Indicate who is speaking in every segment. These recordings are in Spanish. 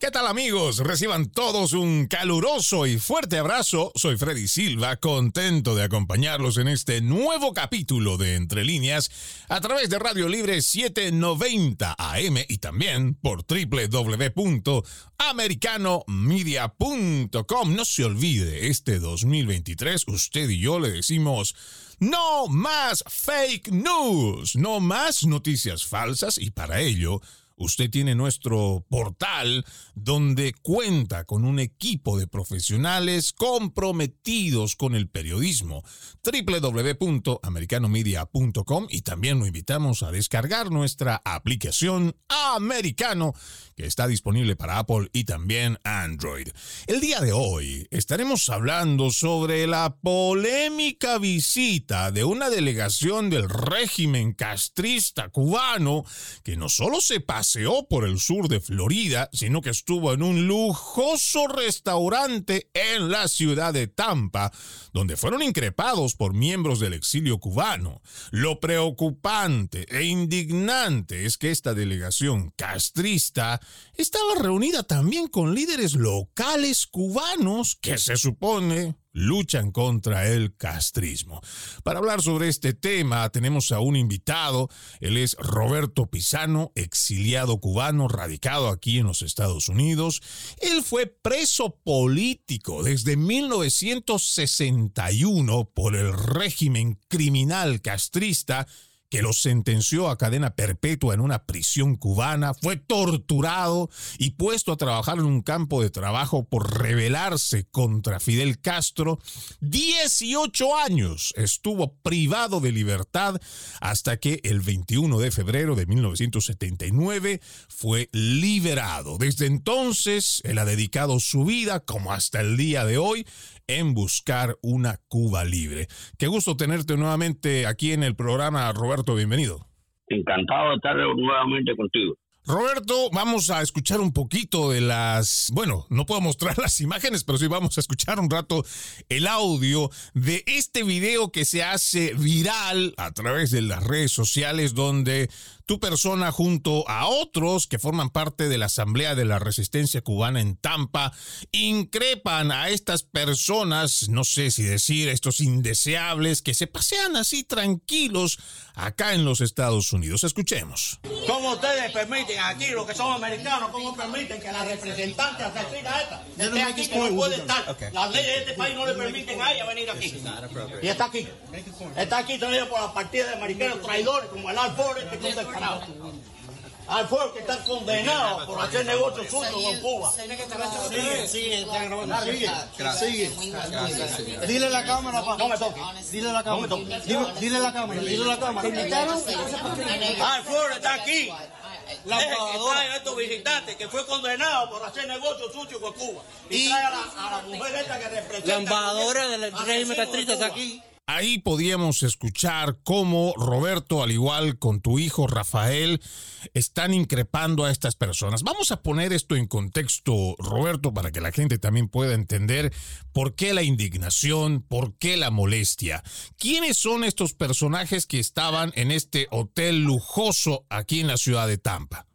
Speaker 1: ¿Qué tal amigos? Reciban todos un caluroso y fuerte abrazo. Soy Freddy Silva, contento de acompañarlos en este nuevo capítulo de Entre líneas a través de Radio Libre 790 AM y también por www.americanomedia.com. No se olvide, este 2023 usted y yo le decimos no más fake news, no más noticias falsas y para ello Usted tiene nuestro portal donde cuenta con un equipo de profesionales comprometidos con el periodismo. www.americanomedia.com y también lo invitamos a descargar nuestra aplicación Americano que está disponible para Apple y también Android. El día de hoy estaremos hablando sobre la polémica visita de una delegación del régimen castrista cubano que no solo se paseó por el sur de Florida, sino que estuvo en un lujoso restaurante en la ciudad de Tampa, donde fueron increpados por miembros del exilio cubano. Lo preocupante e indignante es que esta delegación castrista estaba reunida también con líderes locales cubanos que se supone luchan contra el castrismo. Para hablar sobre este tema tenemos a un invitado, él es Roberto Pisano, exiliado cubano, radicado aquí en los Estados Unidos. Él fue preso político desde 1961 por el régimen criminal castrista que lo sentenció a cadena perpetua en una prisión cubana, fue torturado y puesto a trabajar en un campo de trabajo por rebelarse contra Fidel Castro. 18 años estuvo privado de libertad hasta que el 21 de febrero de 1979 fue liberado. Desde entonces, él ha dedicado su vida, como hasta el día de hoy, en buscar una Cuba libre. Qué gusto tenerte nuevamente aquí en el programa, Roberto, bienvenido.
Speaker 2: Encantado de estar nuevamente contigo.
Speaker 1: Roberto, vamos a escuchar un poquito de las, bueno, no puedo mostrar las imágenes, pero sí vamos a escuchar un rato el audio de este video que se hace viral a través de las redes sociales donde tu persona junto a otros que forman parte de la Asamblea de la Resistencia Cubana en Tampa increpan a estas personas, no sé si decir estos indeseables, que se pasean así tranquilos acá en los Estados Unidos. Escuchemos.
Speaker 3: ¿Cómo ustedes permiten aquí, los que son americanos, cómo permiten que la representante asesina esta esté aquí que no puede estar? Las leyes de este país no le permiten a ella venir aquí. Y está aquí. Está aquí traído por la partida de americanos traidores como el Al este que es al pueblo que está condenado por hacer negocios sucios con Cuba. Sigue, sigue, sigue, sigue. Dile la cámara, No me toque. Dile la cámara. Dile la cámara. Dile la cámara. Al pueblo está aquí. La embajadora de estos visitantes que fue condenado por hacer negocios sucios con Cuba. Y, trae a la, mujer esta que representa.
Speaker 4: La embajadora del régimen castrista está aquí.
Speaker 1: Ahí podíamos escuchar cómo Roberto, al igual con tu hijo Rafael, están increpando a estas personas. Vamos a poner esto en contexto, Roberto, para que la gente también pueda entender por qué la indignación, por qué la molestia. ¿Quiénes son estos personajes que estaban en este hotel lujoso aquí en la ciudad de Tampa?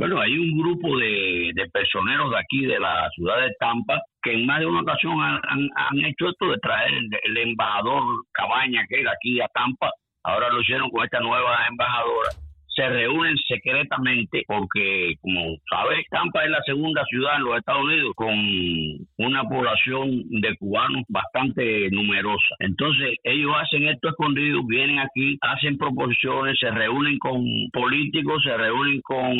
Speaker 2: Bueno, hay un grupo de, personeros de aquí, de la ciudad de Tampa, que en más de una ocasión han, hecho esto de traer el, embajador Cabaña, que era aquí a Tampa. Ahora lo hicieron con esta nueva embajadora se reúnen secretamente porque, como sabes, Tampa es la segunda ciudad en los Estados Unidos con una población de cubanos bastante numerosa. Entonces, ellos hacen esto escondido, vienen aquí, hacen proposiciones, se reúnen con políticos, se reúnen con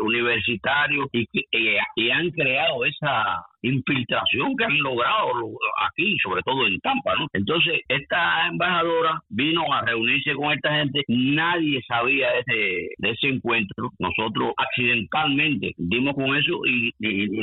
Speaker 2: universitarios y, y han creado esa infiltración que han logrado aquí, sobre todo en Tampa, ¿no? Entonces, esta embajadora vino a reunirse con esta gente, nadie sabía de ese, de ese encuentro, nosotros accidentalmente dimos con eso y,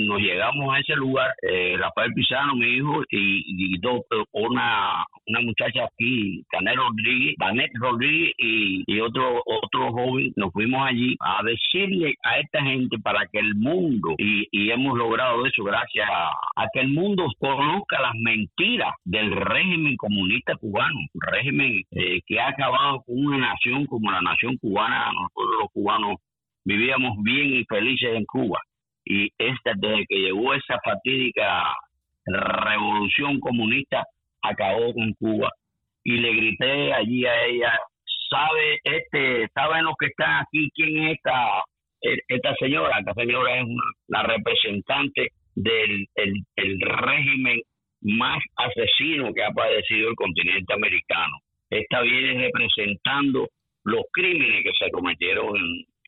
Speaker 2: nos llegamos a ese lugar, eh, Rafael Pizano, mi hijo, y, dos, una, una muchacha aquí, Canel Rodríguez, Vanet Rodríguez y, y otro, otro joven, nos fuimos allí a decirle a esta gente para que el mundo, y, y hemos logrado eso gracias a, que el mundo conozca las mentiras del régimen comunista cubano, régimen eh, que ha acabado con una nación como la nación cubana. Nosotros los cubanos vivíamos bien y felices en Cuba. y esta desde que llegó esa fatídica revolución comunista acabó con Cuba y le grité allí a ella sabe este saben los que están aquí quién es esta esta señora esta señora es la representante del el, régimen más asesino que ha padecido el continente americano esta viene representando los crímenes que se cometieron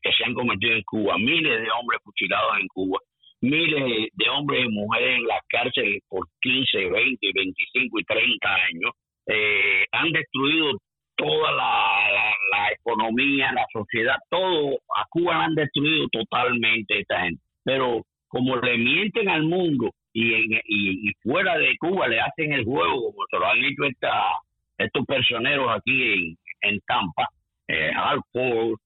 Speaker 2: que se han cometido en Cuba miles de hombres fusilados en Cuba miles de hombres y mujeres en las cárceles por 15, 20, 25 y 30 años, eh, han destruido toda la, la, economía, la sociedad, todo. A Cuba la han destruido totalmente esta gente. Pero como le mienten al mundo y, en, y, fuera de Cuba le hacen el juego, como se lo han hecho esta, estos personeros aquí en, en Tampa, eh, Al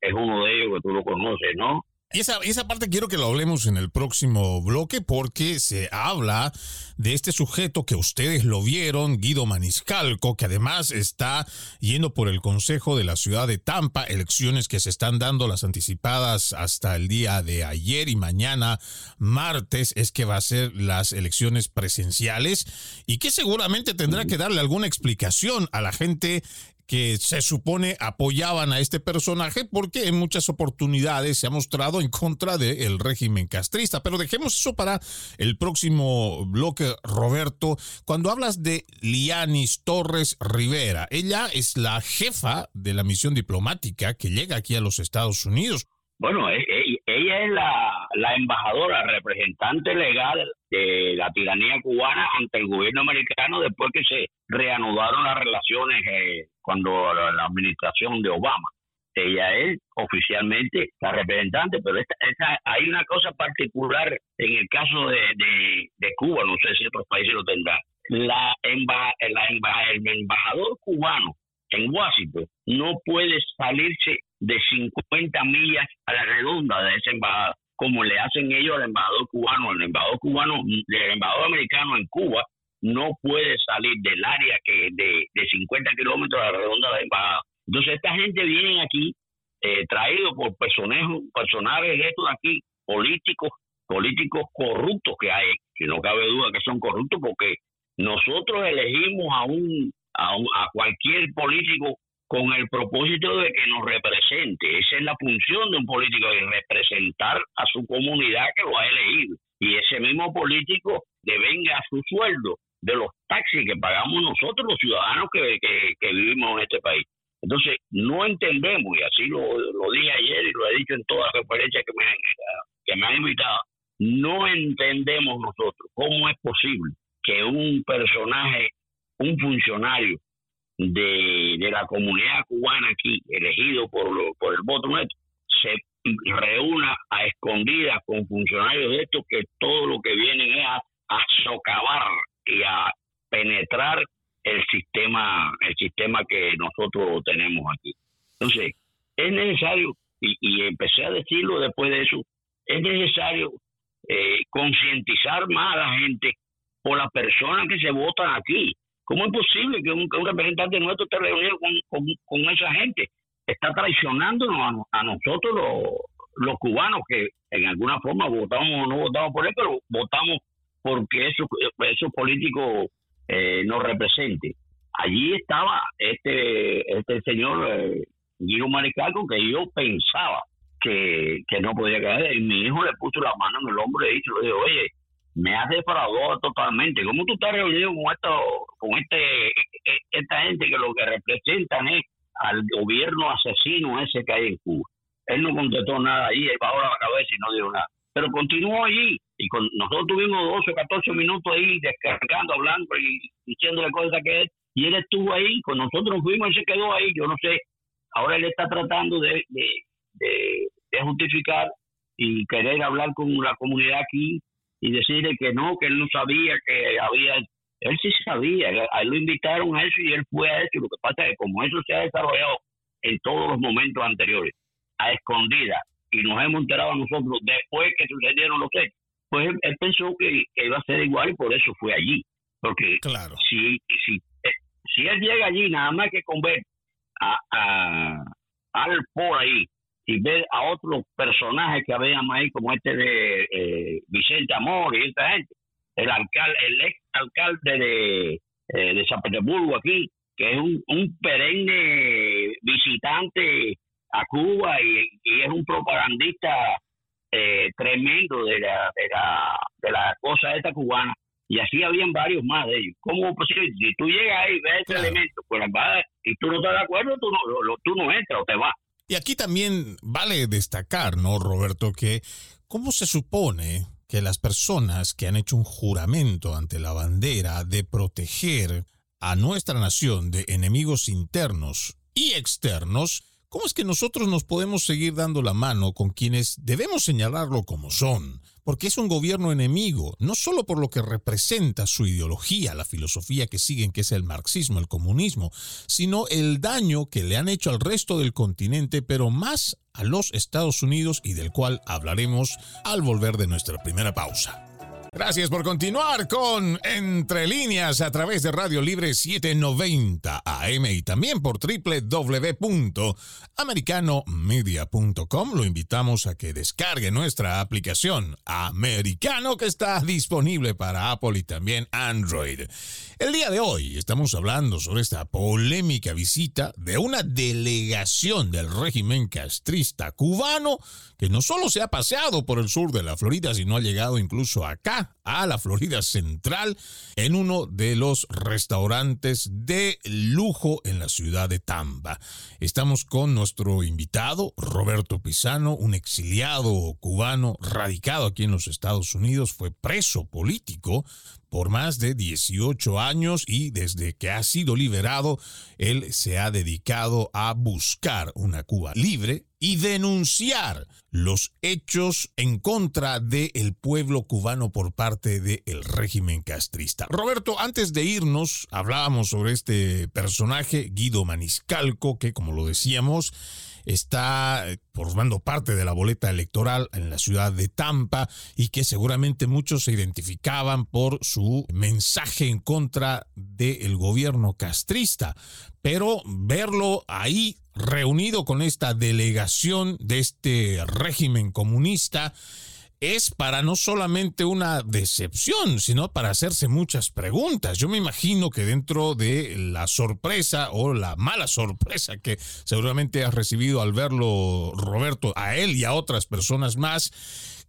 Speaker 2: es uno de ellos que tú lo conoces, ¿no?
Speaker 1: Y esa, esa parte quiero que lo hablemos en el próximo bloque porque se habla de este sujeto que ustedes lo vieron, Guido Maniscalco, que además está yendo por el Consejo de la Ciudad de Tampa, elecciones que se están dando las anticipadas hasta el día de ayer y mañana, martes, es que va a ser las elecciones presenciales y que seguramente tendrá que darle alguna explicación a la gente que se supone apoyaban a este personaje porque en muchas oportunidades se ha mostrado en contra del régimen castrista. Pero dejemos eso para el próximo bloque, Roberto. Cuando hablas de Lianis Torres Rivera, ella es la jefa de la misión diplomática que llega aquí a los Estados Unidos.
Speaker 2: Bueno, e, e, ella es la, embajadora, representante legal de la tiranía cubana ante el gobierno americano después que se reanudaron las relaciones eh, cuando la, administración de Obama. Ella es oficialmente la representante, pero esta, hay una cosa particular en el caso de, de, Cuba, no sé si otros países lo tendrán. La, la el embajador cubano en Washington no puede salirse de 50 millas a la redonda de esa embajada, como le hacen ellos al embajador cubano. El embajador cubano, el embajador americano en Cuba no puede salir del área que de, de 50 kilómetros a la redonda de la embajada. Entonces esta gente viene aquí eh, traído por personajes, personajes estos aquí, políticos, políticos corruptos que hay, que no cabe duda que son corruptos porque nosotros elegimos a un a, a cualquier político con el propósito de que nos represente. Esa es la función de un político, de representar a su comunidad que lo ha elegido. Y ese mismo político devenga su sueldo de los taxis que pagamos nosotros los ciudadanos que, que, vivimos en este país. Entonces, no entendemos, y así lo, lo dije ayer y lo he dicho en todas las referencias que me, que me han invitado, no entendemos nosotros cómo es posible que un personaje, un funcionario de, de la comunidad cubana aquí, elegido por, por el voto nuestro, se reúna a escondidas con funcionarios de estos que todo lo que vienen es a, a socavar y a penetrar el sistema el sistema que nosotros tenemos aquí. Entonces, es necesario, y, y empecé a decirlo después de eso, es necesario eh, concientizar más a la gente por las personas que se votan aquí. ¿Cómo es posible que un, representante nuestro esté reunido con, esa gente? Está traicionándonos a, nosotros los, cubanos que en alguna forma votamos o no votamos por él, pero votamos porque esos, políticos eh, nos representen. Allí estaba este este señor eh, Guido Mariscalco que yo pensaba que, que no podía caer y mi hijo le puso la mano en el hombro y le dijo, oye, me has defraudado totalmente. ¿Cómo tú estás reunido con esto, con este, e, e, esta gente que lo que representan es al gobierno asesino ese que hay en Cuba? Él no contestó nada ahí, él bajó la cabeza y no dijo nada. Pero continuó allí y con, nosotros tuvimos 12 o 14 minutos ahí descargando, hablando y diciéndole cosas que es. Y él estuvo ahí, con nosotros fuimos y se quedó ahí. Yo no sé, ahora él está tratando de, de, de, de justificar y querer hablar con la comunidad aquí y decirle que no, que él no sabía que había... Él sí sabía, a él lo invitaron a eso y él fue a eso. Lo que pasa es que como eso se ha desarrollado en todos los momentos anteriores, a escondida, y nos hemos enterado nosotros después que sucedieron los hechos, pues él, pensó que, iba a ser igual y por eso fue allí. Porque
Speaker 1: claro.
Speaker 2: si, si, eh, si él llega allí, nada más que con ver a, a, al por ahí y ver a otros personajes que habíamos ahí, como este de eh, Vicente Amor y esta gente, el alcalde, el ex alcalde de, eh, de San Petersburgo aquí, que es un, un perenne visitante a Cuba y, es un propagandista eh, tremendo de la, de la, de la cosa esta cubana. Y así habían varios más de ellos. ¿Cómo posible? Si tú llegas ahí y ves ese elemento, pues y tú no estás de acuerdo, tú no, tú no entras o te vas.
Speaker 1: Y aquí también vale destacar, ¿no, Roberto? Que cómo se supone que las personas que han hecho un juramento ante la bandera de proteger a nuestra nación de enemigos internos y externos, ¿cómo es que nosotros nos podemos seguir dando la mano con quienes debemos señalarlo como son? Porque es un gobierno enemigo, no solo por lo que representa su ideología, la filosofía que siguen, que es el marxismo, el comunismo, sino el daño que le han hecho al resto del continente, pero más a los Estados Unidos y del cual hablaremos al volver de nuestra primera pausa. Gracias por continuar con Entre Líneas a través de Radio Libre 790 AM y también por www.americanomedia.com. Lo invitamos a que descargue nuestra aplicación Americano que está disponible para Apple y también Android. El día de hoy estamos hablando sobre esta polémica visita de una delegación del régimen castrista cubano que no solo se ha paseado por el sur de la Florida, sino ha llegado incluso acá, a la Florida Central, en uno de los restaurantes de lujo en la ciudad de Tampa. Estamos con nuestro invitado, Roberto Pisano, un exiliado cubano radicado aquí en los Estados Unidos, fue preso político por más de 18 años y desde que ha sido liberado, él se ha dedicado a buscar una Cuba libre y denunciar los hechos en contra del pueblo cubano por parte del régimen castrista. Roberto, antes de irnos, hablábamos sobre este personaje, Guido Maniscalco, que como lo decíamos, está eh, formando parte de la boleta electoral en la ciudad de Tampa y que seguramente muchos se identificaban por su mensaje en contra del gobierno castrista. Pero verlo ahí reunido con esta delegación de este régimen comunista, es para no solamente una decepción, sino para hacerse muchas preguntas. Yo me imagino que dentro de la sorpresa o la mala sorpresa que seguramente has recibido al verlo, Roberto, a él y a otras personas más,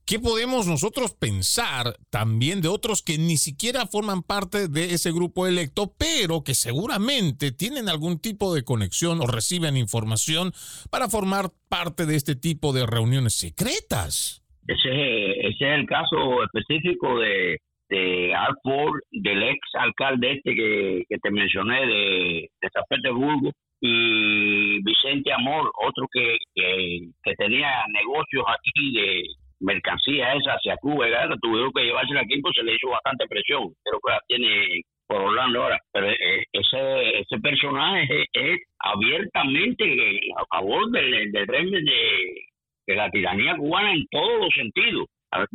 Speaker 1: ¿Qué podemos nosotros pensar también de otros que ni siquiera forman parte de ese grupo electo, pero que seguramente tienen algún tipo de conexión o reciben información para formar parte de este tipo de reuniones secretas?
Speaker 2: Ese, ese es el caso específico de, de Ford, del ex alcalde este que, te mencioné de, San Petersburgo, y Vicente Amor, otro que, que, tenía negocios aquí de mercancía esa hacia Cuba, ¿verdad? tuvieron que llevársela aquí, pues se le hizo bastante presión, creo que la tiene por Orlando ahora, pero eh, ese, ese personaje es, abiertamente a favor del, del régimen de, de la tiranía cubana en todos los sentidos. A,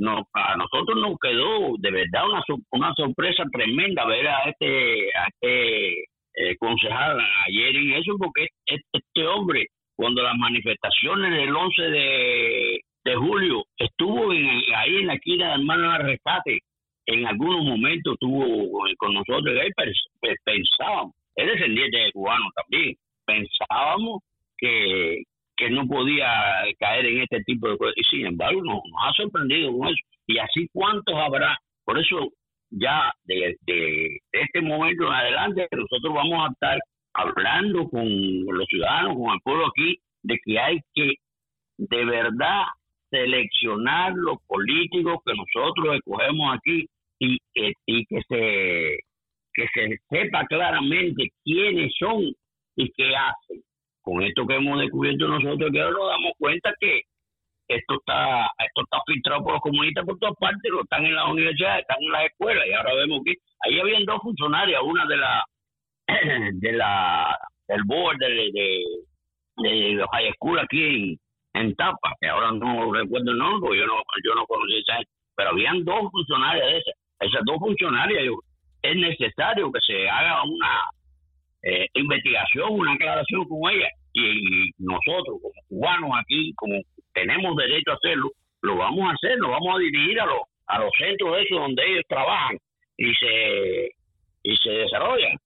Speaker 2: nosotros nos quedó de verdad una, una sorpresa tremenda ver a este, este eh, concejal ayer en eso, porque este, hombre, cuando las manifestaciones del 11 de, julio estuvo ahí en la esquina de Hermano de Rescate, en algunos momentos estuvo con nosotros, él pensábamos, es descendiente de cubano también, pensábamos que, que no podía caer en este tipo de cosas. Y sin embargo, nos, ha sorprendido con eso. Y así cuántos habrá. Por eso, ya de, este momento en adelante, nosotros vamos a estar hablando con los ciudadanos, con el pueblo aquí, de que hay que de verdad seleccionar los políticos que nosotros escogemos aquí y, y que se que se sepa claramente quiénes son y qué hacen con esto que hemos descubierto nosotros, que ahora nos damos cuenta que esto está esto está filtrado por los comunistas por todas partes, lo están en las universidades, están en las escuelas, y ahora vemos que ahí habían dos funcionarias, una de la de la del board de, de, de los high school aquí en, Tapa, que ahora no recuerdo el nombre, yo no yo no conocí esa pero habían dos funcionarias de esas, esas dos funcionarias, es necesario que se haga una eh, investigación, una aclaración con ella, y nosotros como cubanos aquí, como tenemos derecho a hacerlo, lo vamos a hacer, lo vamos a dirigir a los a los centros esos donde ellos trabajan y se y se desarrollan.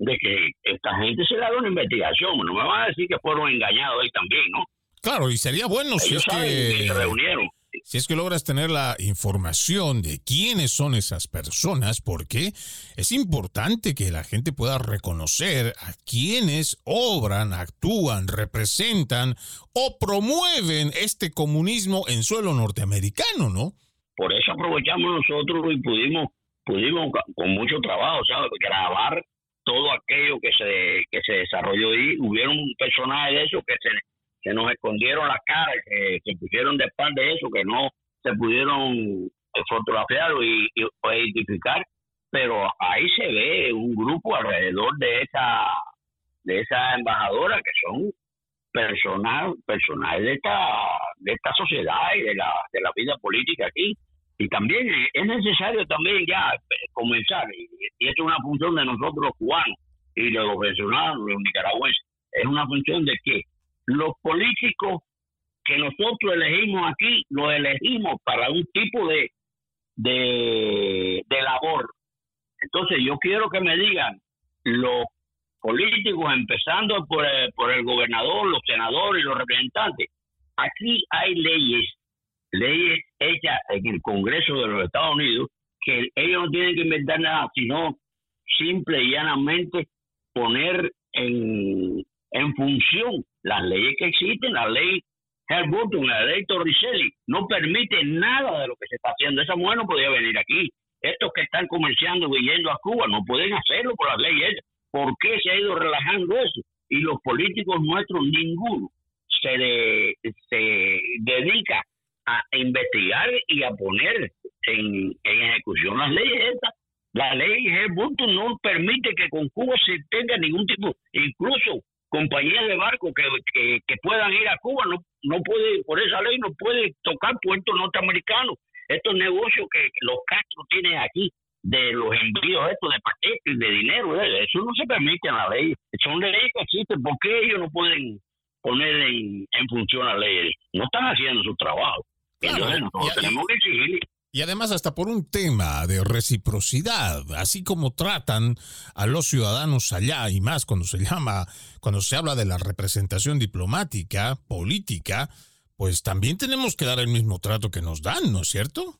Speaker 2: De que esta gente se le haga una investigación, no me van a decir que fueron engañados ahí también, ¿no?
Speaker 1: Claro, y sería bueno si es que,
Speaker 2: se reunieron
Speaker 1: si es que logras tener la información de quiénes son esas personas, porque es importante que la gente pueda reconocer a quienes obran, actúan, representan o promueven este comunismo en suelo norteamericano, ¿no?
Speaker 2: Por eso aprovechamos nosotros y pudimos, pudimos con mucho trabajo. Grabar todo aquello que se, que se desarrolló ahí. Hubieron personajes de eso que se se nos escondieron las caras, que se pusieron de espalda de eso, que no se pudieron fotografiar y, identificar, pero ahí se ve un grupo alrededor de esa de esa embajadora que son personal personal de esta de esta sociedad y de la de la vida política aquí. Y también es necesario también ya comenzar. Y, es una función de nosotros los cubanos y de los venezolanos los nicaragüenses. Es una función de que los políticos que nosotros elegimos aquí, los elegimos para un tipo de, de, labor. Entonces yo quiero que me digan los políticos, empezando por el, por el gobernador, los senadores y los representantes, aquí hay leyes, leyes hechas en el Congreso de los Estados Unidos, que ellos no tienen que inventar nada, sino simple y llanamente poner en, en función las leyes que existen, la ley Burton, la ley Torricelli, no permite nada de lo que se está haciendo. Esa mujer no podía venir aquí. Estos que están comerciando y yendo a Cuba no pueden hacerlo por las leyes. ¿Por qué se ha ido relajando eso? Y los políticos nuestros, ninguno, se, se dedica a investigar y a poner en, ejecución las leyes estas. La ley Burton no permite que con Cuba se tenga ningún tipo, incluso compañías de barco que, que, puedan ir a Cuba, no, no puede, por esa ley no puede tocar puertos norteamericanos. Estos negocios que los Castro tienen aquí, de los envíos estos de paquetes, de dinero, eh, eso no se permite en la ley. Son leyes que existen, ¿por qué ellos no pueden poner en, función la ley? No están haciendo su trabajo. Entonces nosotros tenemos que exigir
Speaker 1: y además hasta por un tema de reciprocidad, así como tratan a los ciudadanos allá y más cuando se llama, cuando se habla de la representación diplomática, política, pues también tenemos que dar el mismo trato que nos dan, ¿no es cierto?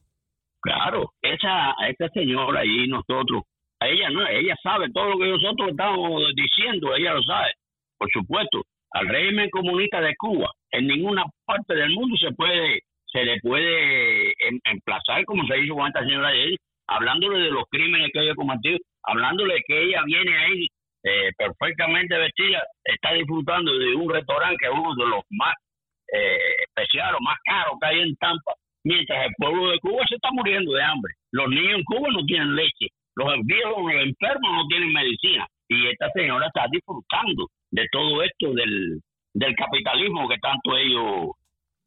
Speaker 2: Claro, esa, esa señora ahí nosotros, ella no, ella sabe todo lo que nosotros estamos diciendo, ella lo sabe, por supuesto. Al régimen comunista de Cuba, en ninguna parte del mundo se puede se le puede em, emplazar, como se hizo con esta señora de hablándole de los crímenes que ella cometido, hablándole que ella viene ahí eh, perfectamente vestida, está disfrutando de un restaurante que es uno de los más eh, especiales, más caros que hay en Tampa, mientras el pueblo de Cuba se está muriendo de hambre. Los niños en Cuba no tienen leche, los viejos, los enfermos no tienen medicina, y esta señora está disfrutando de todo esto del, del capitalismo que tanto ellos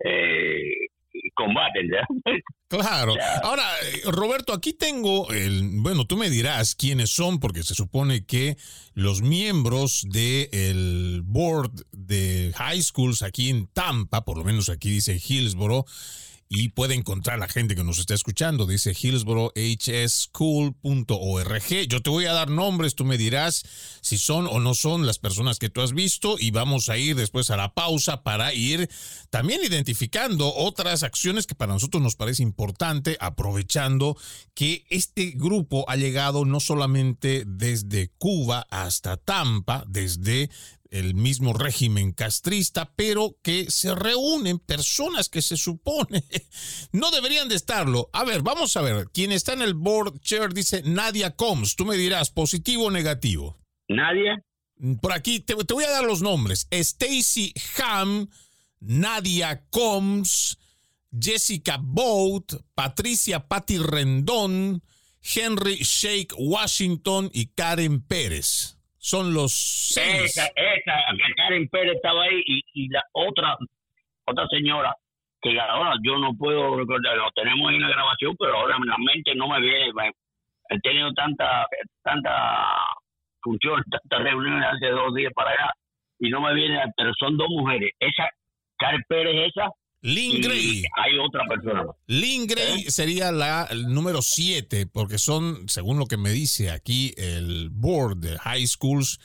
Speaker 2: eh, combaten.
Speaker 1: Claro. Ahora, Roberto, aquí tengo el, bueno, tú me dirás quiénes son, porque se supone que los miembros del board de high schools aquí en Tampa, por lo menos aquí dice Hillsboro, y puede encontrar la gente que nos está escuchando. Dice hillsborohschool.org. Yo te voy a dar nombres, tú me dirás si son o no son las personas que tú has visto y vamos a ir después a la pausa para ir también identificando otras acciones que para nosotros nos parece importante, aprovechando que este grupo ha llegado no solamente desde Cuba hasta Tampa, desde el mismo régimen castrista, pero que se reúnen personas que se supone no deberían de estarlo. A ver, vamos a ver, quien está en el board chair dice Nadia Combs, tú me dirás, positivo o negativo.
Speaker 2: Nadia.
Speaker 1: Por aquí te, voy a dar los nombres. Stacy Ham, Nadia Combs, Jessica Boat, Patricia Patty Rendón, Henry Shake Washington y Karen Pérez son los seis.
Speaker 2: Esa, esa, Karen Pérez estaba ahí y, y la otra, otra señora que ahora yo no puedo recordar, lo tenemos en la grabación, pero ahora la mente no me viene. He tenido tanta, tanta función, tantas reuniones hace dos días para allá y no me viene, pero son dos mujeres. Esa, Karen Pérez, esa.
Speaker 1: Lynn Gray.
Speaker 2: Hay otra persona.
Speaker 1: Lynn Gray ¿Eh? sería la el número 7, porque son, según lo que me dice aquí el board de high schools,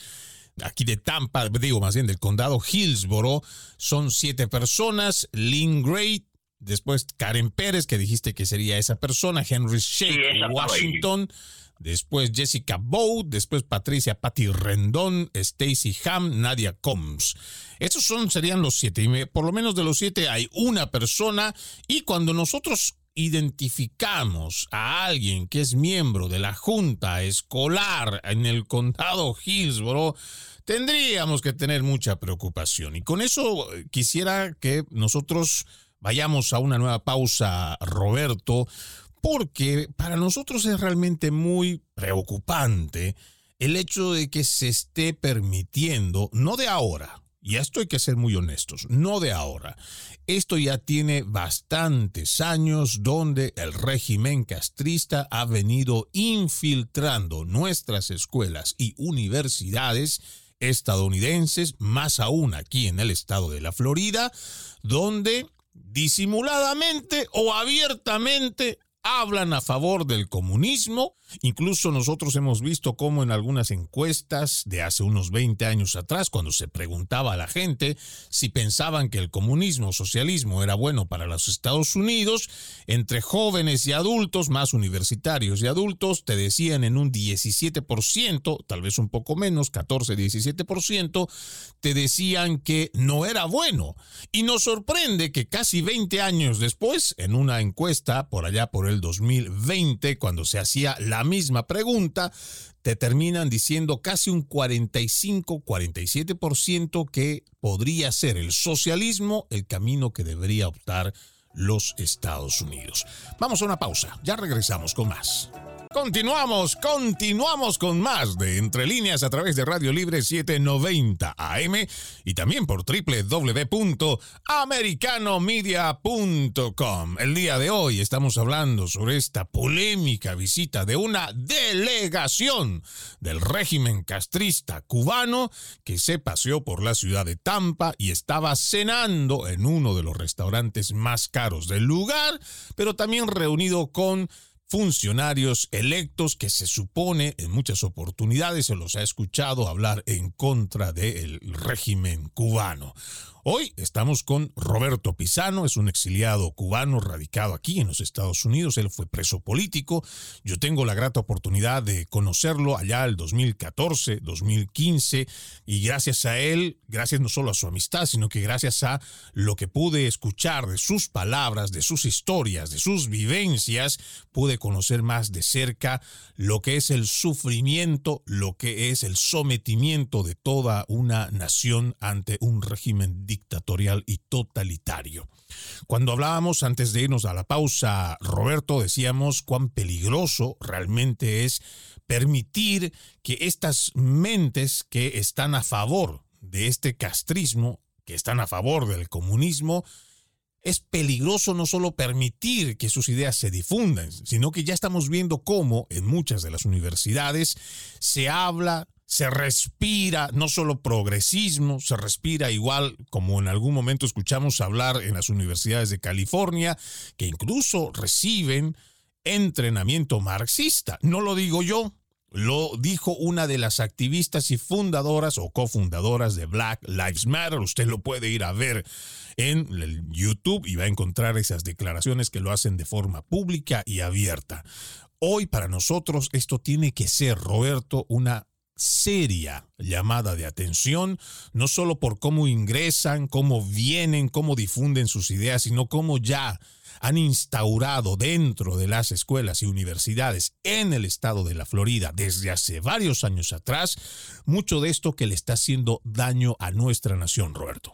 Speaker 1: aquí de Tampa, digo más bien del condado Hillsboro, son siete personas. Lynn Gray, después Karen Pérez, que dijiste que sería esa persona, Henry Shea, Washington. Después Jessica Bow, después Patricia Patty Rendón, Stacy Ham, Nadia Combs. Esos son, serían los siete. Y por lo menos de los siete hay una persona. Y cuando nosotros identificamos a alguien que es miembro de la junta escolar en el condado Hillsborough, tendríamos que tener mucha preocupación. Y con eso eh, quisiera que nosotros vayamos a una nueva pausa, Roberto, porque para nosotros es realmente muy preocupante el hecho de que se esté permitiendo, no de ahora, y esto hay que ser muy honestos, no de ahora. Esto ya tiene bastantes años donde el régimen castrista ha venido infiltrando nuestras escuelas y universidades estadounidenses, más aún aquí en el estado de la Florida, donde disimuladamente o abiertamente hablan a favor del comunismo. Incluso nosotros hemos visto cómo en algunas encuestas de hace unos 20 años atrás, cuando se preguntaba a la gente si pensaban que el comunismo o socialismo era bueno para los Estados Unidos, entre jóvenes y adultos, más universitarios y adultos, te decían en un 17%, tal vez un poco menos, 14, 17%, te decían que no era bueno. Y nos sorprende que casi 20 años después, en una encuesta por allá por el 2020, cuando se hacía la misma pregunta, te terminan diciendo casi un 45-47% que podría ser el socialismo el camino que debería optar los Estados Unidos. Vamos a una pausa, ya regresamos con más. Continuamos, continuamos con más de Entre Líneas a través de Radio Libre 790 AM y también por www.americanomedia.com. El día de hoy estamos hablando sobre esta polémica visita de una delegación del régimen castrista cubano que se paseó por la ciudad de Tampa y estaba cenando en uno de los restaurantes más caros del lugar, pero también reunido con funcionarios electos que se supone en muchas oportunidades se los ha escuchado hablar en contra del régimen cubano. Hoy estamos con Roberto Pisano, es un exiliado cubano radicado aquí en los Estados Unidos. Él fue preso político. Yo tengo la grata oportunidad de conocerlo allá el 2014, 2015, y gracias a él, gracias no solo a su amistad, sino que gracias a lo que pude escuchar de sus palabras, de sus historias, de sus vivencias, pude conocer más de cerca lo que es el sufrimiento, lo que es el sometimiento de toda una nación ante un régimen dictatorial y totalitario. Cuando hablábamos antes de irnos a la pausa, Roberto, decíamos cuán peligroso realmente es permitir que estas mentes que están a favor de este castrismo, que están a favor del comunismo, es peligroso no solo permitir que sus ideas se difundan, sino que ya estamos viendo cómo en muchas de las universidades se habla se respira no solo progresismo, se respira igual como en algún momento escuchamos hablar en las universidades de California, que incluso reciben entrenamiento marxista. No lo digo yo, lo dijo una de las activistas y fundadoras o cofundadoras de Black Lives Matter. Usted lo puede ir a ver en YouTube y va a encontrar esas declaraciones que lo hacen de forma pública y abierta. Hoy para nosotros esto tiene que ser, Roberto, una seria llamada de atención, no solo por cómo ingresan, cómo vienen, cómo difunden sus ideas, sino cómo ya han instaurado dentro de las escuelas y universidades en el estado de la Florida desde hace varios años atrás, mucho de esto que le está haciendo daño a nuestra nación, Roberto.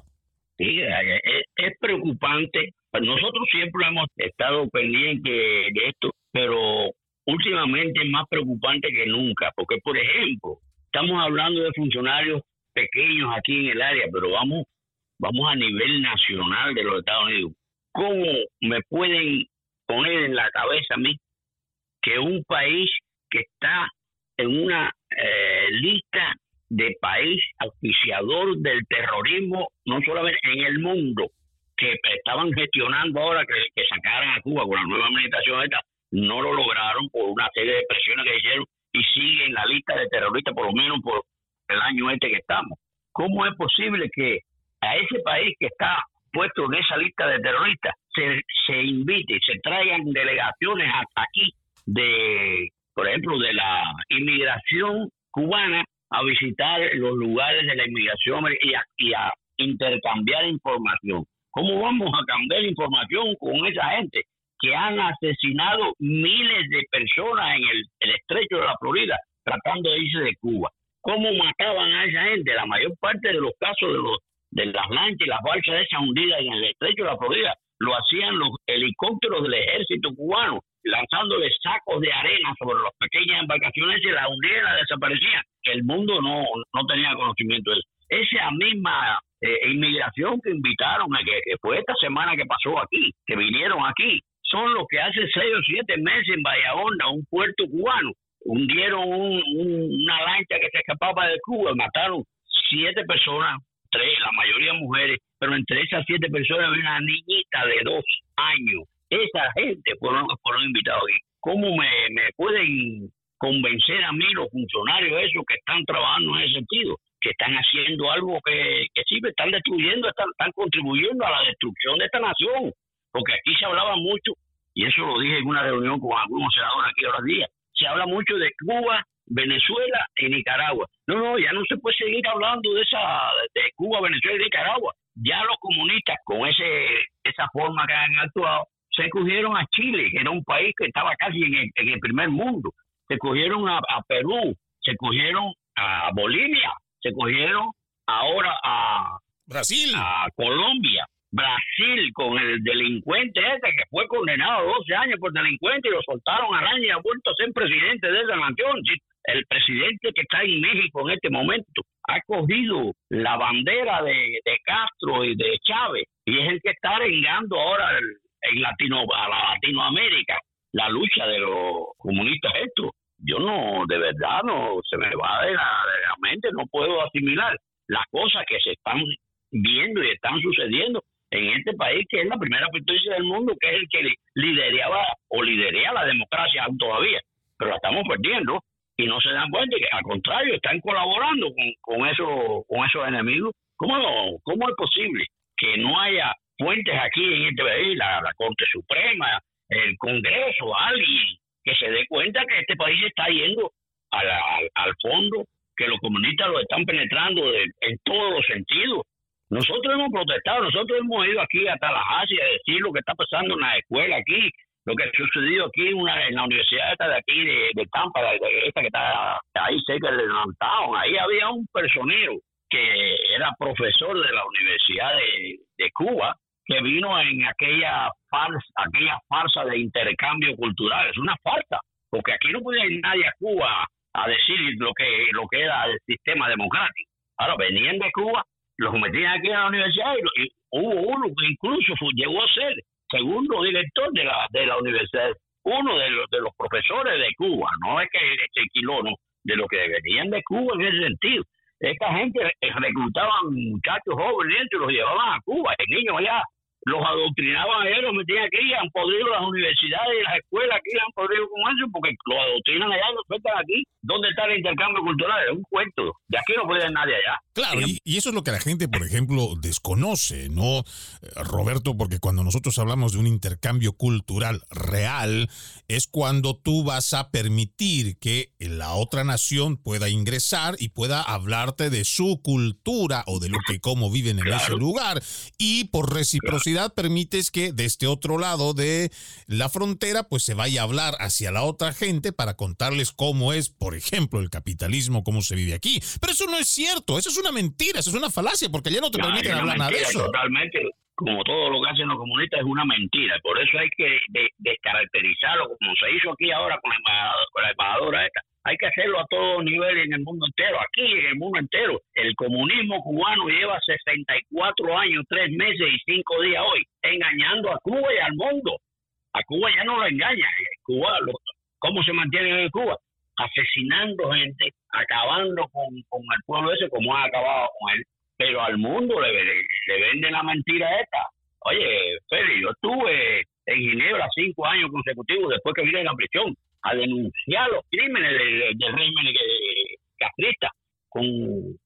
Speaker 2: Sí, es, preocupante. Nosotros siempre hemos estado pendientes de esto, pero últimamente es más preocupante que nunca, porque por ejemplo, Estamos hablando de funcionarios pequeños aquí en el área, pero vamos, vamos a nivel nacional de los Estados Unidos. ¿Cómo me pueden poner en la cabeza a mí que un país que está en una eh, lista de país auspiciador del terrorismo, no solamente en el mundo, que estaban gestionando ahora que, sacaran a Cuba con la nueva administración esta, no lo lograron por una serie de presiones que hicieron y sigue en la lista de terroristas por lo menos por el año este que estamos. ¿Cómo es posible que a ese país que está puesto en esa lista de terroristas se, se invite, se traigan delegaciones hasta aquí de, por ejemplo, de la inmigración cubana a visitar los lugares de la inmigración y a, y a intercambiar información? ¿Cómo vamos a cambiar información con esa gente que han asesinado miles de personas en el, estrecho de la Florida tratando de irse de Cuba. ¿Cómo mataban a esa gente? La mayor parte de los casos de los de las lanchas y las balsas esas hundidas en el estrecho de la Florida lo hacían los helicópteros del ejército cubano lanzándole sacos de arena sobre las pequeñas embarcaciones y las hundían desaparecían. El mundo no, no tenía conocimiento de eso. Esa misma eh, inmigración que invitaron, que, que fue esta semana que pasó aquí, que vinieron aquí, son los que hace seis o siete meses en Bahía un puerto cubano, hundieron una lancha que se escapaba de Cuba, mataron siete personas, tres, la mayoría mujeres, pero entre esas siete personas había una niñita de dos años. Esa gente fueron, fueron invitados aquí. ¿Cómo me, pueden convencer a mí los funcionarios esos que están trabajando en ese sentido? que están haciendo algo que, que sí, están destruyendo, están, están contribuyendo a la destrucción de esta nación porque aquí se hablaba mucho, y eso lo dije en una reunión con algunos senadores aquí ahora días, se habla mucho de Cuba, Venezuela y Nicaragua. No, no, ya no se puede seguir hablando de esa de Cuba, Venezuela y Nicaragua. Ya los comunistas con ese esa forma que han actuado se cogieron a Chile, que era un país que estaba casi en el, primer mundo. Se cogieron a, a Perú, se cogieron a Bolivia, se cogieron ahora a
Speaker 1: Brasil,
Speaker 2: a Colombia. Brasil con el delincuente ese que fue condenado a 12 años por delincuente y lo soltaron a y ha vuelto a ser presidente de esa nación. El presidente que está en México en este momento ha cogido la bandera de, Castro y de Chávez y es el que está arengando ahora en Latino, a la Latinoamérica la lucha de los comunistas estos. Yo no, de verdad, no se me va de la, de la mente, no puedo asimilar las cosas que se están viendo y están sucediendo en este país que es la primera potencia del mundo, que es el que lideraba o liderea la democracia aún todavía, pero la estamos perdiendo y no se dan cuenta que al contrario están colaborando con, con, eso, con esos enemigos. ¿Cómo, ¿Cómo es posible que no haya fuentes aquí en este país, la, Corte Suprema, el Congreso, alguien que se dé cuenta que este país está yendo al, al, fondo, que los comunistas lo están penetrando en todos los sentidos, nosotros hemos protestado, nosotros hemos ido aquí a Tallahassee a decir lo que está pasando en la escuela aquí, lo que ha sucedido aquí en, la universidad esta de aquí de, Tampa, esta que está ahí cerca de Downtown. Ahí había un personero que era profesor de la Universidad de, Cuba, que vino en aquella farsa, aquella farsa de intercambio cultural. Es una farsa, porque aquí no puede ir nadie a Cuba a decir lo que, lo que era el sistema democrático. Ahora, venían de Cuba los metían aquí a la universidad y, hubo uno que incluso llegó a ser segundo director de la, de la universidad, uno de los, de los profesores de Cuba, no es que se equiló, no, de los que venían de Cuba en ese sentido. Esta gente reclutaban muchachos jóvenes y los llevaban a Cuba, el niños allá los adoctrinaban a ellos, los metían aquí, han podido las universidades y las escuelas aquí, han podido con eso, porque los adoctrinan allá, los sueltan aquí. ¿Dónde está el intercambio cultural? Es un cuento. De aquí no puede nadie allá.
Speaker 1: Claro, y, y, eso es lo que la gente, por ejemplo, desconoce, ¿no, eh, Roberto? Porque cuando nosotros hablamos de un intercambio cultural real, es cuando tú vas a permitir que la otra nación pueda ingresar y pueda hablarte de su cultura o de lo que cómo viven en ese lugar. Y por reciprocidad, permites que de este otro lado de la frontera pues se vaya a hablar hacia la otra gente para contarles cómo es, por ejemplo, el capitalismo, cómo se vive aquí. Pero eso no es cierto, eso es una mentira, eso es una falacia, porque ya no te permiten hablar nada de eso.
Speaker 2: Totalmente, como todo lo que hacen los comunistas es una mentira, por eso hay que descaracterizarlo, como se hizo aquí ahora con la, con la embajadora esta hay que hacerlo a todos niveles en el mundo entero, aquí en el mundo entero. El comunismo cubano lleva 64 años, 3 meses y 5 días hoy, engañando a Cuba y al mundo. A Cuba ya no lo engaña. Cuba, ¿cómo se mantiene en Cuba? Asesinando gente, acabando con, el pueblo ese como ha acabado con él, pero al mundo le, le, venden la mentira esta. Oye, Félix, yo estuve en Ginebra cinco años consecutivos después que vine de la prisión a denunciar los crímenes del, del régimen castrista con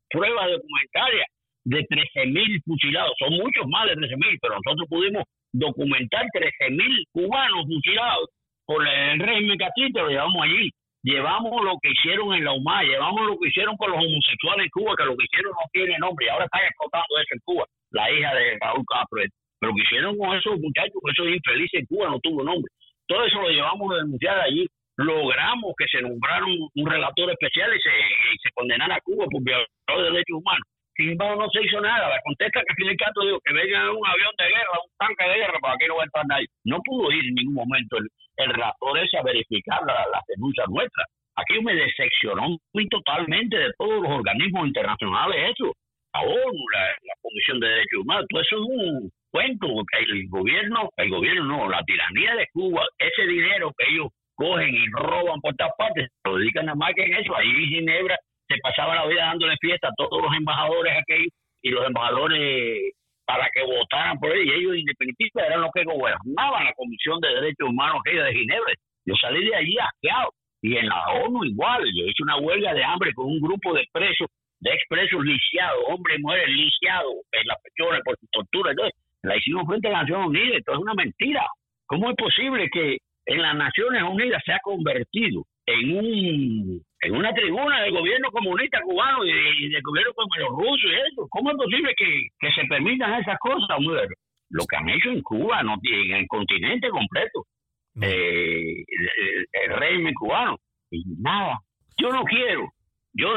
Speaker 2: pruebas documentarias de 13.000 fusilados. Son muchos más de 13.000, pero nosotros pudimos documentar 13.000 cubanos fusilados por el régimen castrista, lo llevamos allí. Llevamos lo que hicieron en la UMA, llevamos lo que hicieron con los homosexuales en Cuba, que lo que hicieron no tiene nombre, y ahora están explotando eso en Cuba, la hija de Raúl Castro. Pero lo que hicieron con esos muchachos, con esos infelices en Cuba, no tuvo nombre. Todo eso lo llevamos a denunciar allí. Logramos que se nombraron un relator especial y se, y se condenara a Cuba por violador de derechos humanos sin embargo, no se hizo nada. La contesta que Fidel Castro dijo que venga un avión de guerra, un tanque de guerra, para aquí no va a estar nadie. No pudo ir en ningún momento el, el raptor ese a verificar las la denuncias nuestras. Aquí me decepcionó totalmente de todos los organismos internacionales eso. La ONU, la, Comisión de Derechos Humanos, todo eso es un cuento. El gobierno, el gobierno no, la tiranía de Cuba, ese dinero que ellos cogen y roban por todas partes, lo dedican nada más que en eso. Ahí en Ginebra se pasaba la vida dándole fiesta a todos los embajadores aquellos y los embajadores para que votaran por él y ellos independentistas eran los que gobernaban la Comisión de Derechos Humanos aquella de Ginebra. Yo salí de allí asqueado y en la ONU igual. Yo hice una huelga de hambre con un grupo de presos, de expresos lisiados, hombres y mujeres lisiados en las pensiones por su tortura. Entonces, la hicimos frente a las Naciones Unidas. Esto es una mentira. ¿Cómo es posible que en las Naciones Unidas se ha convertido en un en una tribuna del gobierno comunista cubano y, del gobierno como los rusos y eso. ¿Cómo es posible que, se permitan esas cosas, mujer? Lo que han hecho en Cuba, no en el continente completo, eh, el, régimen cubano, y nada. Yo no quiero, yo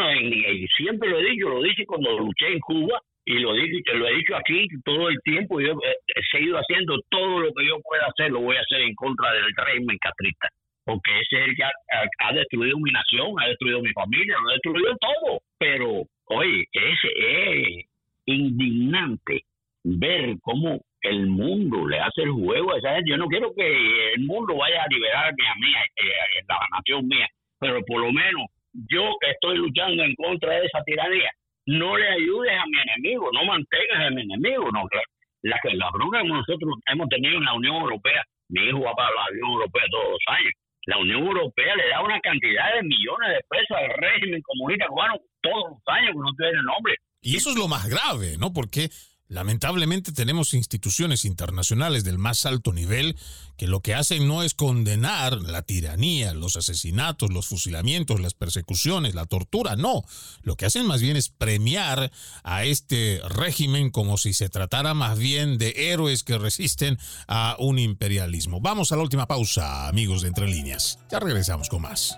Speaker 2: siempre lo he dicho, lo dije cuando luché en Cuba y lo dije, lo he dicho aquí todo el tiempo. Yo he seguido haciendo todo lo que yo pueda hacer, lo voy a hacer en contra del régimen castrista porque ese es el que ha, destruido mi nación, ha destruido mi familia, lo ha destruido todo. Pero, oye, es, es indignante ver cómo el mundo le hace el juego a esa gente. Yo no quiero que el mundo vaya a liberarme a mí, eh, la nación mía, pero por lo menos yo que estoy luchando en contra de esa tiranía, no le ayudes a mi enemigo, no mantengas a mi enemigo. No, la, la, la bronca que nosotros hemos tenido en la Unión Europea, mi hijo va para la Unión Europea todos los años la Unión Europea le da una cantidad de millones de pesos al régimen comunista cubano todos los años que no tiene nombre.
Speaker 1: Y eso es lo más grave, ¿no? Porque Lamentablemente tenemos instituciones internacionales del más alto nivel que lo que hacen no es condenar la tiranía, los asesinatos, los fusilamientos, las persecuciones, la tortura, no. Lo que hacen más bien es premiar a este régimen como si se tratara más bien de héroes que resisten a un imperialismo. Vamos a la última pausa, amigos de Entre Líneas. Ya regresamos con más.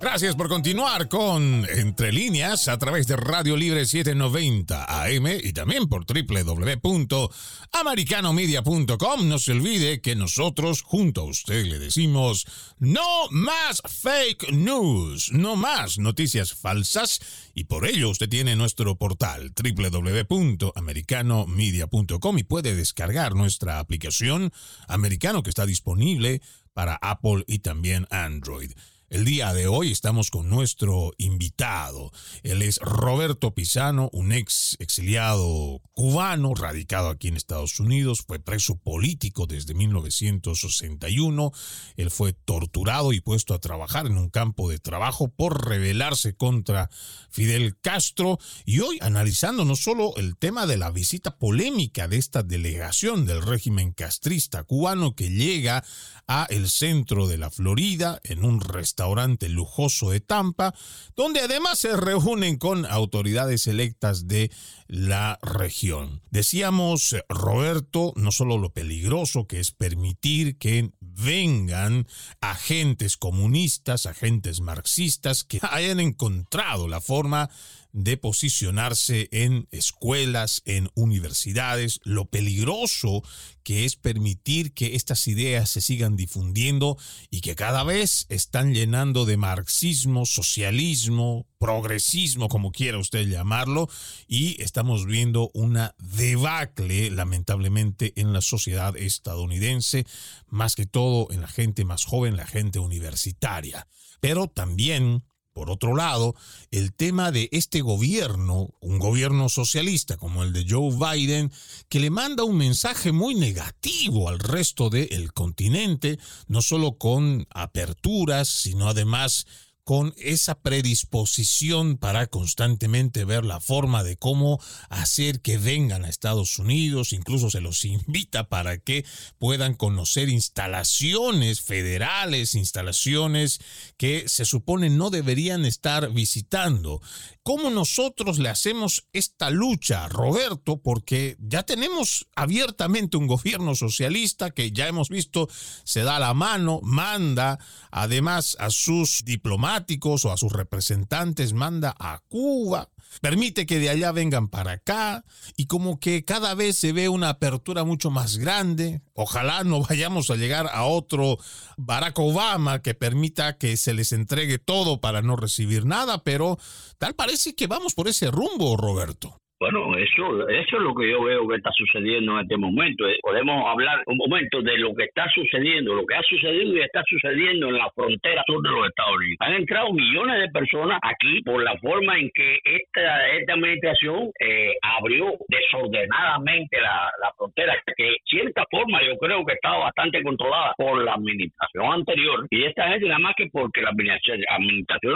Speaker 1: Gracias por continuar con Entre Líneas a través de Radio Libre 790 AM y también por www.americanomedia.com. No se olvide que nosotros junto a usted le decimos no más fake news, no más noticias falsas y por ello usted tiene nuestro portal www.americanomedia.com y puede descargar nuestra aplicación americano que está disponible para Apple y también Android. El día de hoy estamos con nuestro invitado. Él es Roberto Pisano, un ex exiliado cubano radicado aquí en Estados Unidos. Fue preso político desde 1961. Él fue torturado y puesto a trabajar en un campo de trabajo por rebelarse contra Fidel Castro. Y hoy analizando no solo el tema de la visita polémica de esta delegación del régimen castrista cubano que llega a el centro de la Florida en un restaurante lujoso de Tampa, donde además se reúnen con autoridades electas de la región. Decíamos, Roberto, no solo lo peligroso que es permitir que vengan agentes comunistas, agentes marxistas que hayan encontrado la forma de posicionarse en escuelas, en universidades, lo peligroso que es permitir que estas ideas se sigan difundiendo y que cada vez están llenando de marxismo, socialismo, progresismo, como quiera usted llamarlo, y estamos viendo una debacle, lamentablemente, en la sociedad estadounidense, más que todo en la gente más joven, la gente universitaria. Pero también por otro lado, el tema de este gobierno, un gobierno socialista como el de Joe Biden, que le manda un mensaje muy negativo al resto del continente, no solo con aperturas, sino además con esa predisposición para constantemente ver la forma de cómo hacer que vengan a Estados Unidos, incluso se los invita para que puedan conocer instalaciones federales, instalaciones que se supone no deberían estar visitando. ¿Cómo nosotros le hacemos esta lucha, Roberto? Porque ya tenemos abiertamente un gobierno socialista que ya hemos visto se da la mano, manda además a sus diplomáticos, o a sus representantes manda a Cuba, permite que de allá vengan para acá y como que cada vez se ve una apertura mucho más grande. Ojalá no vayamos a llegar a otro Barack Obama que permita que se les entregue todo para no recibir nada, pero tal parece que vamos por ese rumbo, Roberto.
Speaker 2: Bueno, eso, eso es lo que yo veo que está sucediendo en este momento. Eh, podemos hablar un momento de lo que está sucediendo, lo que ha sucedido y está sucediendo en la frontera sur de los Estados Unidos. Han entrado millones de personas aquí por la forma en que esta, esta administración eh, abrió desordenadamente la, la frontera, que de cierta forma yo creo que estaba bastante controlada por la administración anterior. Y esta gente nada más que porque la administración,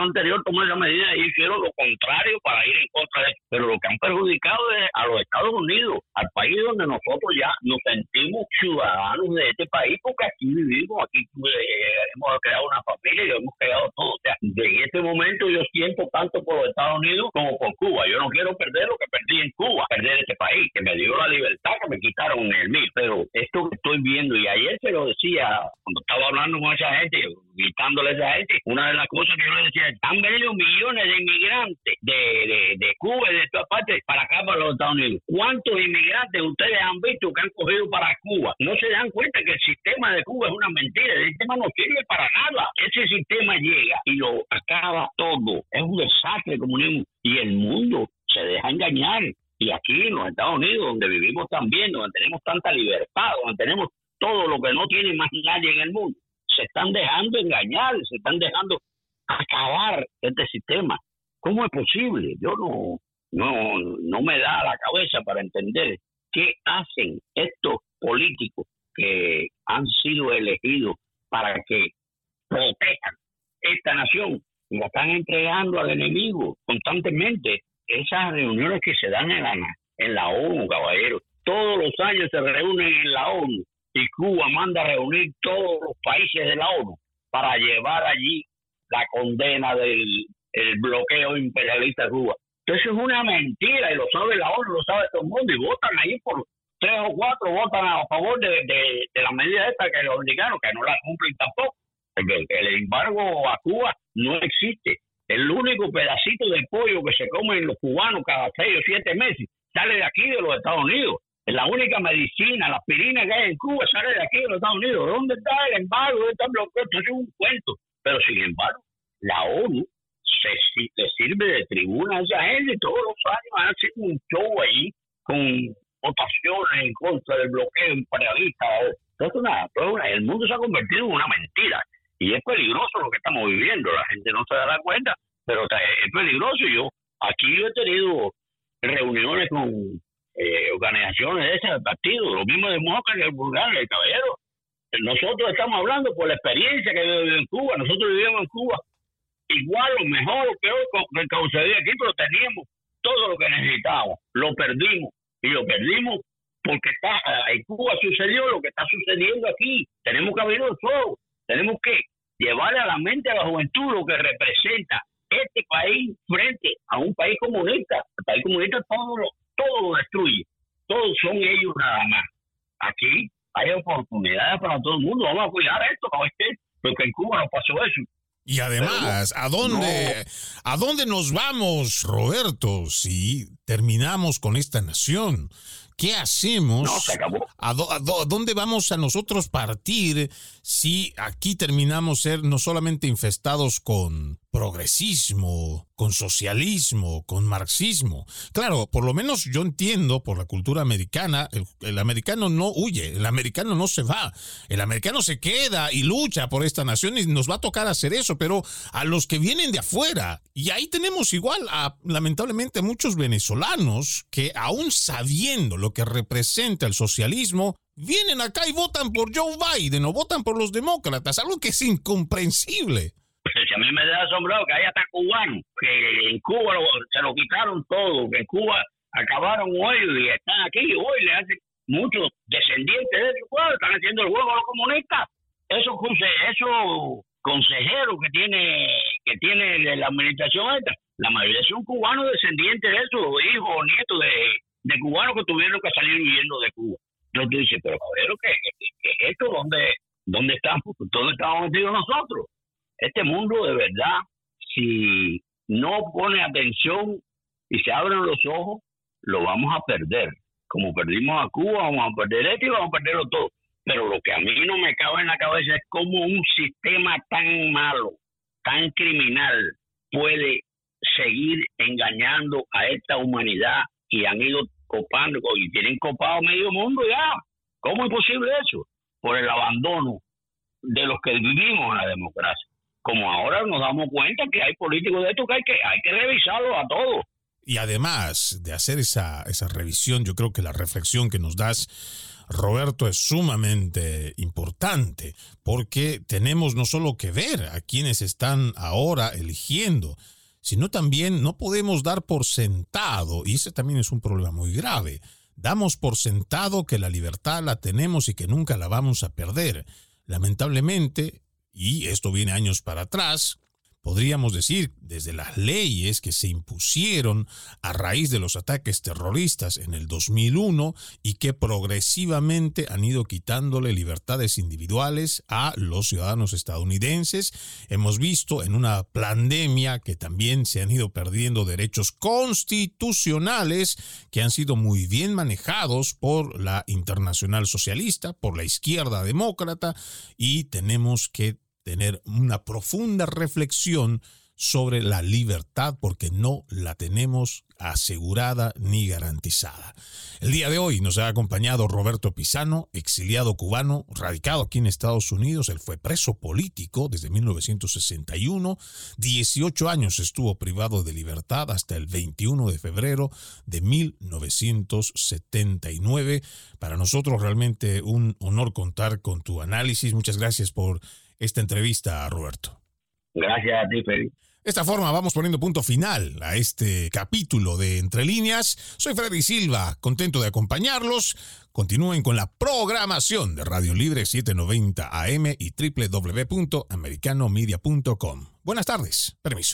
Speaker 2: anterior tomó esa medida y hicieron lo contrario para ir en contra de eso. Pero lo que han perjudicado a los Estados Unidos, al país donde nosotros ya nos sentimos ciudadanos de este país, porque aquí vivimos, aquí eh, hemos creado una familia y hemos creado todo. O sea, en este momento yo siento tanto por los Estados Unidos como por Cuba. Yo no quiero perder lo que perdí en Cuba, perder este país, que me dio la libertad, que me quitaron el mil. Pero esto que estoy viendo, y ayer se lo decía cuando estaba hablando con esa gente, gritándole a esa gente, una de las cosas que yo le decía, han venido millones de inmigrantes de, de, de Cuba y de todas partes para acá, para los Estados Unidos. ¿Cuántos inmigrantes ustedes han visto que han cogido para Cuba? No se dan cuenta que el sistema de Cuba es una mentira, el sistema no sirve para nada. Ese sistema llega y lo acaba todo. Es un desastre el comunismo y el mundo se deja engañar. Y aquí en los Estados Unidos, donde vivimos también, donde tenemos tanta libertad, donde tenemos todo lo que no tiene más nadie en el mundo, se están dejando engañar, se están dejando acabar este sistema. ¿Cómo es posible? Yo no, no, no me da la cabeza para entender qué hacen estos políticos que han sido elegidos para que protejan esta nación y la están entregando al enemigo constantemente. Esas reuniones que se dan en la, en la ONU, caballero, todos los años se reúnen en la ONU y Cuba manda a reunir todos los países de la ONU para llevar allí la condena del bloqueo imperialista de Cuba. Entonces es una mentira y lo sabe la ONU, lo sabe todo el mundo y votan ahí por tres o cuatro, votan a favor de, de, la medida esta que los americanos, que no la cumplen tampoco. El, embargo a Cuba no existe. El único pedacito de pollo que se comen los cubanos cada seis o siete meses sale de aquí, de los Estados Unidos. La única medicina, la aspirina que hay en Cuba sale de aquí, de los Estados Unidos. ¿Dónde está el embargo? Esto es un cuento. Pero sin embargo, la ONU se, le sirve de tribuna esa gente. Todos los años hacen un show ahí con votaciones en contra del bloqueo imperialista. Entonces, nada, el mundo se ha convertido en una mentira. Y es peligroso lo que estamos viviendo. La gente no se da cuenta, pero es peligroso. Yo aquí yo he tenido reuniones con eh, organizaciones de ese partido, lo mismo de Moca que el Bulgaria, el Caballero. Nosotros estamos hablando por la experiencia que vivido en Cuba. Nosotros vivimos en Cuba igual o mejor o peor que causaría aquí, pero teníamos todo lo que necesitábamos. Lo perdimos y lo perdimos porque está en Cuba sucedió lo que está sucediendo aquí. Tenemos que abrir los ojos, tenemos que llevarle a la mente a la juventud lo que representa este país frente a un país comunista. El país comunista todo lo, todo lo destruye, todos son ellos nada más. Aquí hay oportunidades para todo el mundo, vamos a cuidar esto, porque en Cuba no pasó eso
Speaker 1: Y además, ¿a dónde, ¿a dónde nos vamos, Roberto, si terminamos con esta nación? ¿Qué hacemos?
Speaker 2: No, se acabó.
Speaker 1: ¿A, dónde vamos a nosotros partir si aquí terminamos ser no solamente infestados con progresismo, con socialismo, con marxismo. Claro, por lo menos yo entiendo por la cultura americana, el, americano no huye, el americano no se va, el americano se queda y lucha por esta nación y nos va a tocar hacer eso, pero a los que vienen de afuera, y ahí tenemos igual a lamentablemente muchos venezolanos que aún sabiendo lo que representa el socialismo, vienen acá y votan por Joe Biden o votan por los demócratas, algo que es incomprensible.
Speaker 2: A mí me da asombrado que hay hasta cubanos que en Cuba se lo quitaron todo, que en Cuba acabaron hoy y están aquí hoy le hacen muchos descendientes de esos pueblo, están haciendo el juego a los comunistas. Esos, esos consejeros que tiene que tiene la administración esta, la mayoría son cubanos descendientes de esos hijos o nietos de, de cubanos que tuvieron que salir viviendo de Cuba. Entonces tú dices, pero cabrero, ¿qué, qué, es esto? ¿Dónde, ¿Dónde estamos? ¿Dónde estamos metidos nosotros? Este mundo de verdad, si no pone atención y se abren los ojos, lo vamos a perder. Como perdimos a Cuba, vamos a perder esto y vamos a perderlo todo. Pero lo que a mí no me cabe en la cabeza es cómo un sistema tan malo, tan criminal, puede seguir engañando a esta humanidad y han ido copando y tienen copado medio mundo ya. ¿Cómo es posible eso? Por el abandono de los que vivimos en la democracia como ahora nos damos cuenta que hay políticos de esto que hay que, hay que revisarlo a todos.
Speaker 1: Y además de hacer esa, esa revisión, yo creo que la reflexión que nos das, Roberto, es sumamente importante, porque tenemos no solo que ver a quienes están ahora eligiendo, sino también no podemos dar por sentado, y ese también es un problema muy grave, damos por sentado que la libertad la tenemos y que nunca la vamos a perder. Lamentablemente, y esto viene años para atrás, podríamos decir, desde las leyes que se impusieron a raíz de los ataques terroristas en el 2001 y que progresivamente han ido quitándole libertades individuales a los ciudadanos estadounidenses. Hemos visto en una pandemia que también se han ido perdiendo derechos constitucionales que han sido muy bien manejados por la internacional socialista, por la izquierda demócrata y tenemos que tener una profunda reflexión sobre la libertad porque no la tenemos asegurada ni garantizada. El día de hoy nos ha acompañado Roberto Pisano, exiliado cubano, radicado aquí en Estados Unidos. Él fue preso político desde 1961. 18 años estuvo privado de libertad hasta el 21 de febrero de 1979. Para nosotros realmente un honor contar con tu análisis. Muchas gracias por esta entrevista, Roberto.
Speaker 2: Gracias a ti, Freddy.
Speaker 1: De esta forma vamos poniendo punto final a este capítulo de Entre Líneas. Soy Freddy Silva, contento de acompañarlos. Continúen con la programación de Radio Libre 790 AM y www.americanomedia.com. Buenas tardes. Permiso.